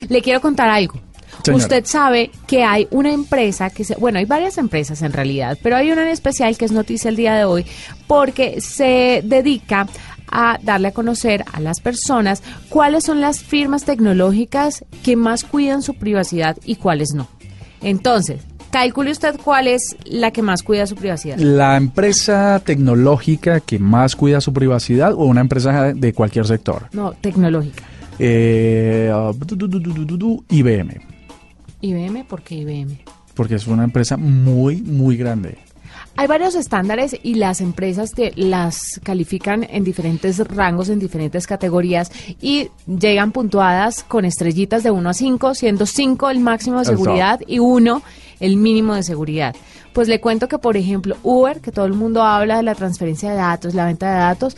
Le quiero contar algo. Señora. Usted sabe que hay una empresa que se, bueno, hay varias empresas en realidad, pero hay una en especial que es noticia el día de hoy porque se dedica a darle a conocer a las personas cuáles son las firmas tecnológicas que más cuidan su privacidad y cuáles no. Entonces, calcule usted cuál es la que más cuida su privacidad. La empresa tecnológica que más cuida su privacidad o una empresa de cualquier sector. No, tecnológica. Eh, IBM, IBM, ¿por qué IBM? porque es una empresa muy, muy grande. Hay varios estándares y las empresas que las califican en diferentes rangos, en diferentes categorías y llegan puntuadas con estrellitas de 1 a 5, siendo 5 el máximo de seguridad y 1 el mínimo de seguridad. Pues le cuento que, por ejemplo, Uber, que todo el mundo habla de la transferencia de datos, la venta de datos,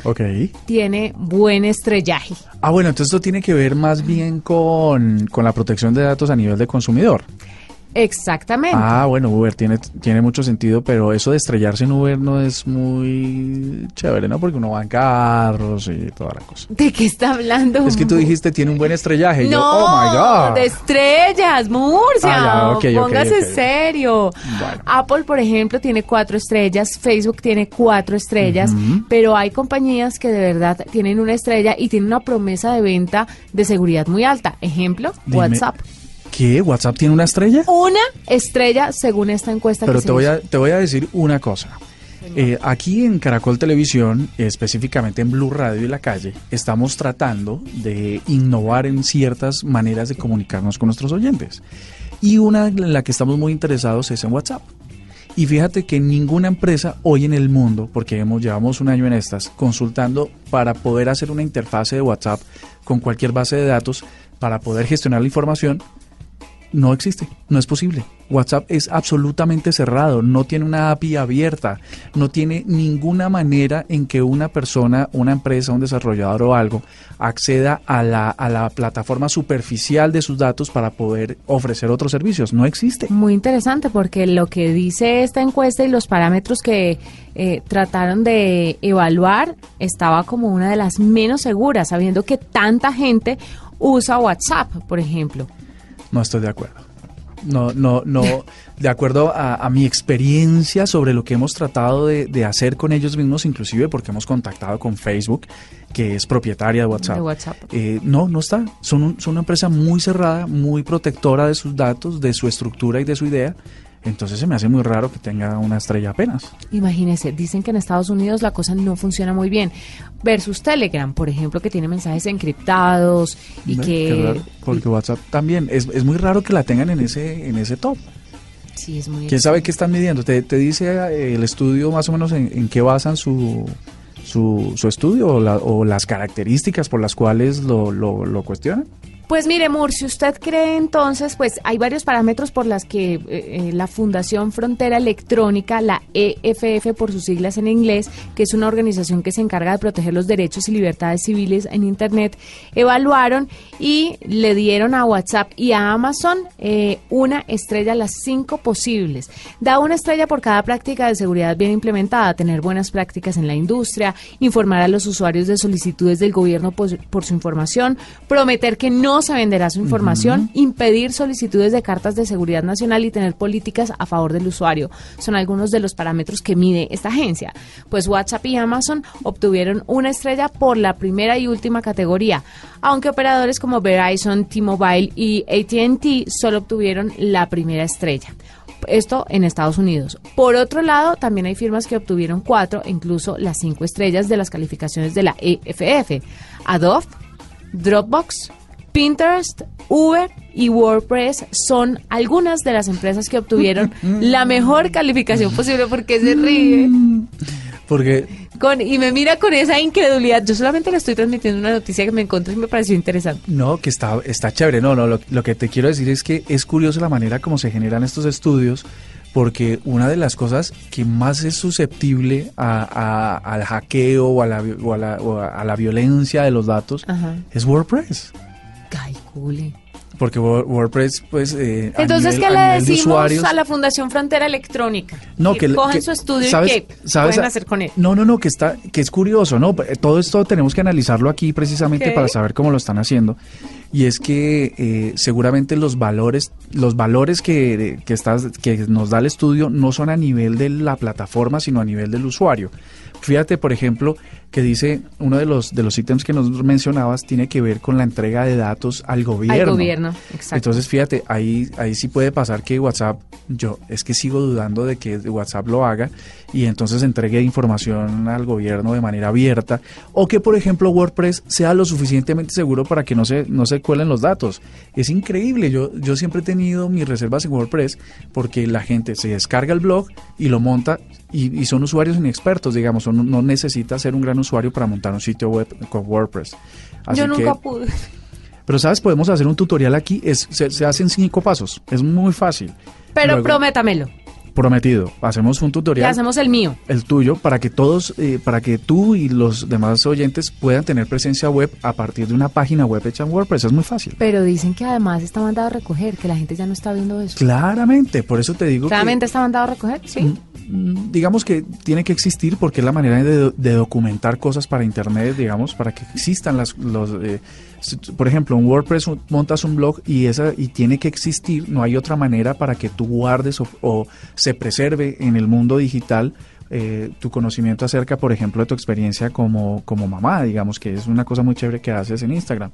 tiene buen estrellaje. Ah, bueno, entonces esto tiene que ver más bien con, con la protección de datos a nivel de consumidor. Exactamente. Ah, bueno, Uber tiene, tiene mucho sentido, pero eso de estrellarse en Uber no es muy chévere, ¿no? Porque uno va en carros y toda la cosa. ¿De qué está hablando? Es que tú dijiste tiene un buen estrellaje. no, yo, oh my God. de estrellas, Murcia. Ah, ya, ok, ok, Póngase ok. serio. Bueno. Apple, por ejemplo, tiene cuatro estrellas, Facebook tiene cuatro estrellas, pero hay compañías que de verdad tienen una estrella y tienen una promesa de venta de seguridad muy alta. Ejemplo, Dime, WhatsApp. ¿Qué? ¿WhatsApp tiene una estrella? Una estrella según esta encuesta Pero que te se voy, hizo. a, te voy a decir una cosa. Eh, aquí en Caracol Televisión, específicamente en Blue Radio y La Calle, estamos tratando de innovar en ciertas maneras de comunicarnos con nuestros oyentes. Y una en la que estamos muy interesados es en WhatsApp. Y fíjate que ninguna empresa hoy en el mundo, porque hemos, llevamos un año en estas, consultando para poder hacer una interfase de WhatsApp con cualquier base de datos para poder gestionar la información, no existe, no es posible. WhatsApp es absolutamente cerrado, no tiene una API abierta, no tiene ninguna manera en que una persona, una empresa, un desarrollador o algo acceda a la, a la plataforma superficial de sus datos para poder ofrecer otros servicios. No existe. Muy interesante porque lo que dice esta encuesta y los parámetros que eh, trataron de evaluar estaba como una de las menos seguras, sabiendo que tanta gente usa WhatsApp, por ejemplo. No estoy de acuerdo. No, no, no. De acuerdo a, a mi experiencia sobre lo que hemos tratado de, de hacer con ellos mismos, inclusive porque hemos contactado con Facebook, que es propietaria de WhatsApp. De WhatsApp. Eh, no, no está. Son, un- son una empresa muy cerrada, muy protectora de sus datos, de su estructura y de su idea. Entonces se me hace muy raro que tenga una estrella apenas. Imagínese, dicen que en Estados Unidos la cosa no funciona muy bien. Versus Telegram, por ejemplo, que tiene mensajes encriptados y que... Raro, porque WhatsApp también. Es, es muy raro que la tengan en ese, en ese top. Sí, es muy... ¿Quién sabe qué están midiendo? ¿Te, te dice eh, el estudio más o menos en, en qué basan su, su, su estudio o, la- o las características por las cuales lo, lo, lo cuestionan? Pues mire, Mur, si usted cree entonces, pues hay varios parámetros por las que eh, eh, la Fundación Frontera Electrónica, la EFF por sus siglas en inglés, que es una organización que se encarga de proteger los derechos y libertades civiles en Internet, evaluaron y le dieron a WhatsApp y a Amazon eh, una estrella, las cinco posibles. Da una estrella por cada práctica de seguridad bien implementada, tener buenas prácticas en la industria, informar a los usuarios de solicitudes del gobierno por, por su información, prometer que no se venderá su información, impedir solicitudes de cartas de seguridad nacional y tener políticas a favor del usuario. Son algunos de los parámetros que mide esta agencia. Pues WhatsApp y Amazon obtuvieron una estrella por la primera y última categoría, aunque operadores como Verizon, T-Mobile y ATT solo obtuvieron la primera estrella. Esto en Estados Unidos. Por otro lado, también hay firmas que obtuvieron cuatro, incluso las cinco estrellas de las calificaciones de la EFF. Adobe, Dropbox, Pinterest, Uber y WordPress son algunas de las empresas que obtuvieron la mejor calificación posible porque se ríe. Porque Con, y me mira con esa incredulidad. Yo solamente le estoy transmitiendo una noticia que me encontré y me pareció interesante. No, que está, está chévere. No, no, lo, lo que te quiero decir es que es curioso la manera como se generan estos estudios, porque una de las cosas que más es susceptible a- a- al hackeo o a, la, o a la- o a la violencia de los datos Ajá. es WordPress. Porque Wor- WordPress, pues. eh, Entonces, nivel- ¿qué le de decimos usuarios- a la Fundación Frontera Electrónica? No, que, que, cojan que- su estudio ¿sabes- y qué sabes pueden hacer con él. No, no, no, que está, que es curioso, ¿no? Todo esto tenemos que analizarlo aquí precisamente para saber cómo lo están haciendo. Y es que eh, seguramente los valores, los valores que, que, estás, que nos da el estudio no son a nivel de la plataforma, sino a nivel del usuario. Fíjate, por ejemplo, que dice uno de los de los ítems que nos mencionabas tiene que ver con la entrega de datos al gobierno. Al gobierno, exacto. Entonces, fíjate, ahí, ahí sí puede pasar que WhatsApp, yo es que sigo dudando de que WhatsApp lo haga y entonces entregue información al gobierno de manera abierta o que, por ejemplo, WordPress sea lo suficientemente seguro para que no se, no se cuelen los datos. Es increíble, yo, yo siempre he tenido mis reservas en WordPress porque la gente se descarga el blog y lo monta y, y son usuarios inexpertos, digamos, son- no necesita ser un gran usuario para montar un sitio web con WordPress. Así Yo nunca que- pude. pero sabes, podemos hacer un tutorial aquí, es, se, se hacen cinco pasos, es muy fácil. Pero Luego, prométamelo. Prometido, hacemos un Y tutorial, hacemos el mío. el tuyo, para que todos, eh, para que tú y los demás oyentes puedan tener presencia web a partir de una página web hecha en WordPress, es muy fácil. Pero dicen que además está mandado a recoger, que la gente ya no está viendo eso. Claramente, por eso te digo ¿Realmente está mandado a recoger? Sí. que mm, digamos que tiene que existir porque es la manera de, de documentar cosas para internet, digamos, para que existan las los eh, por ejemplo, en WordPress montas un blog y esa y tiene que existir, no hay otra manera para que tú guardes o, o se preserve en el mundo digital eh, tu conocimiento acerca, por ejemplo, de tu experiencia como, como mamá, digamos, que es una cosa muy chévere que haces en Instagram.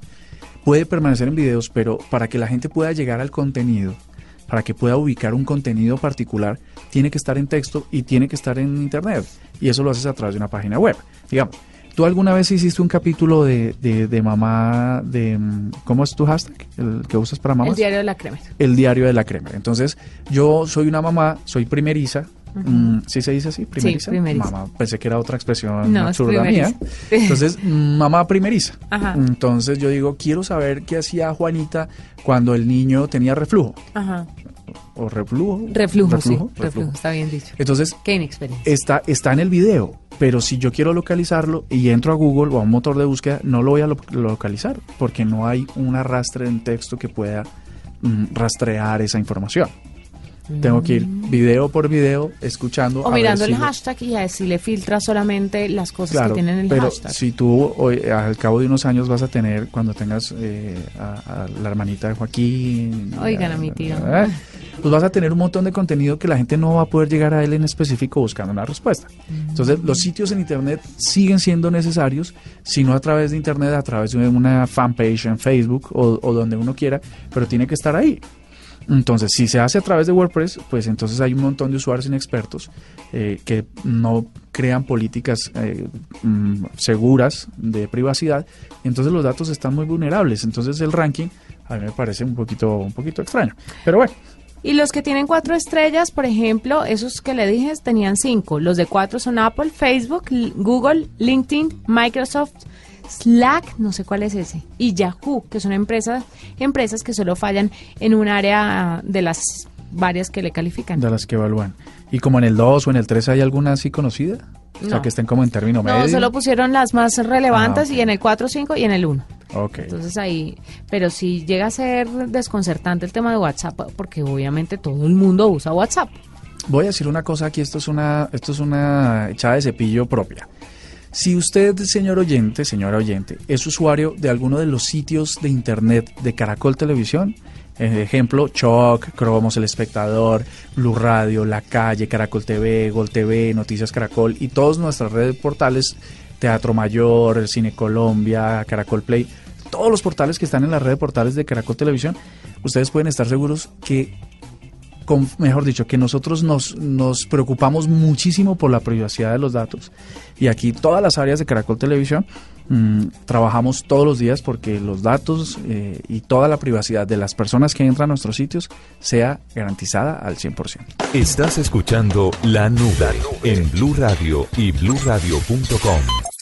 Puede permanecer en videos, pero para que la gente pueda llegar al contenido, para que pueda ubicar un contenido particular, tiene que estar en texto y tiene que estar en Internet. Y eso lo haces a través de una página web. Digamos, ¿tú alguna vez hiciste un capítulo de, de, de mamá, de... mm, ¿Cómo es tu hashtag? El que usas para mamás El diario de la crema. el diario de la crema. Entonces, yo soy una mamá, soy primeriza. mm, ¿Sí se dice así? Primeriza. primeriza. Mamá, pensé que era otra expresión No, es absurda mía. Entonces, mamá primeriza. Ajá. Entonces, yo digo, quiero saber qué hacía Juanita cuando el niño tenía reflujo. Ajá. O reflujo. Reflujo, sí. reflujo, Reflujo, está bien dicho. Entonces, Qué inexperiencia. está, está en el video, pero si yo quiero localizarlo y entro a Google o a un motor de búsqueda, no lo voy a lo- localizar porque no hay un arrastre en texto que pueda mm, rastrear esa información. Tengo que ir video por video escuchando. O a ver mirando si el lo- hashtag y así le filtra solamente las cosas Claro, que tienen el pero hashtag. si tú hoy, al cabo de unos años vas a tener, cuando tengas eh, a, a la hermanita de Joaquín, Oigan a mi tío. Pues vas a tener un montón de contenido que la gente no va a poder llegar a él en específico buscando una respuesta. Entonces, los sitios en Internet siguen siendo necesarios, si no a través de Internet, a través de una fanpage en Facebook o, o donde uno quiera, pero tiene que estar ahí. Entonces, si se hace a través de WordPress, pues entonces hay un montón de usuarios inexpertos eh, que no crean políticas eh, mm, seguras de privacidad, entonces los datos están muy vulnerables. Entonces el ranking a mí me parece un poquito, un poquito extraño. Pero bueno, Y los que tienen cuatro estrellas, por ejemplo, esos que le dije tenían cinco. Los de cuatro son Apple, Facebook, Google, LinkedIn, Microsoft, Slack, no sé cuál es ese, y Yahoo, que son empresas, empresas que solo fallan en un área de las varias que le califican. de las que evalúan. Y como en el 2 o en el 3 hay alguna así conocida, o sea que estén como en término medio. No, solo pusieron las más relevantes Ah, y en el 4, 5 y en el 1. Ok. Entonces ahí, pero si llega a ser desconcertante el tema de WhatsApp, porque obviamente todo el mundo usa WhatsApp. Voy a decir una cosa aquí, esto es una, esto es una echada de cepillo propia. Si usted, señor oyente, señora oyente, es usuario de alguno de los sitios de internet de Caracol Televisión, eh, ejemplo, Choc, Cromos, El Espectador, Blue Radio, La Calle, Caracol TV, Gol TV, Noticias Caracol y todas nuestras redes portales, Teatro Mayor, Cine Colombia, Caracol Play, todos los portales que están en la red de portales de Caracol Televisión, ustedes pueden estar seguros que mejor dicho, que nosotros nos, nos preocupamos muchísimo por la privacidad de los datos. Y aquí todas las áreas de Caracol Televisión mm, trabajamos todos los días porque los datos eh, y toda la privacidad de las personas que entran a nuestros sitios sea garantizada al 100%. Estás escuchando La Nube en Blue Radio y bluradio.com.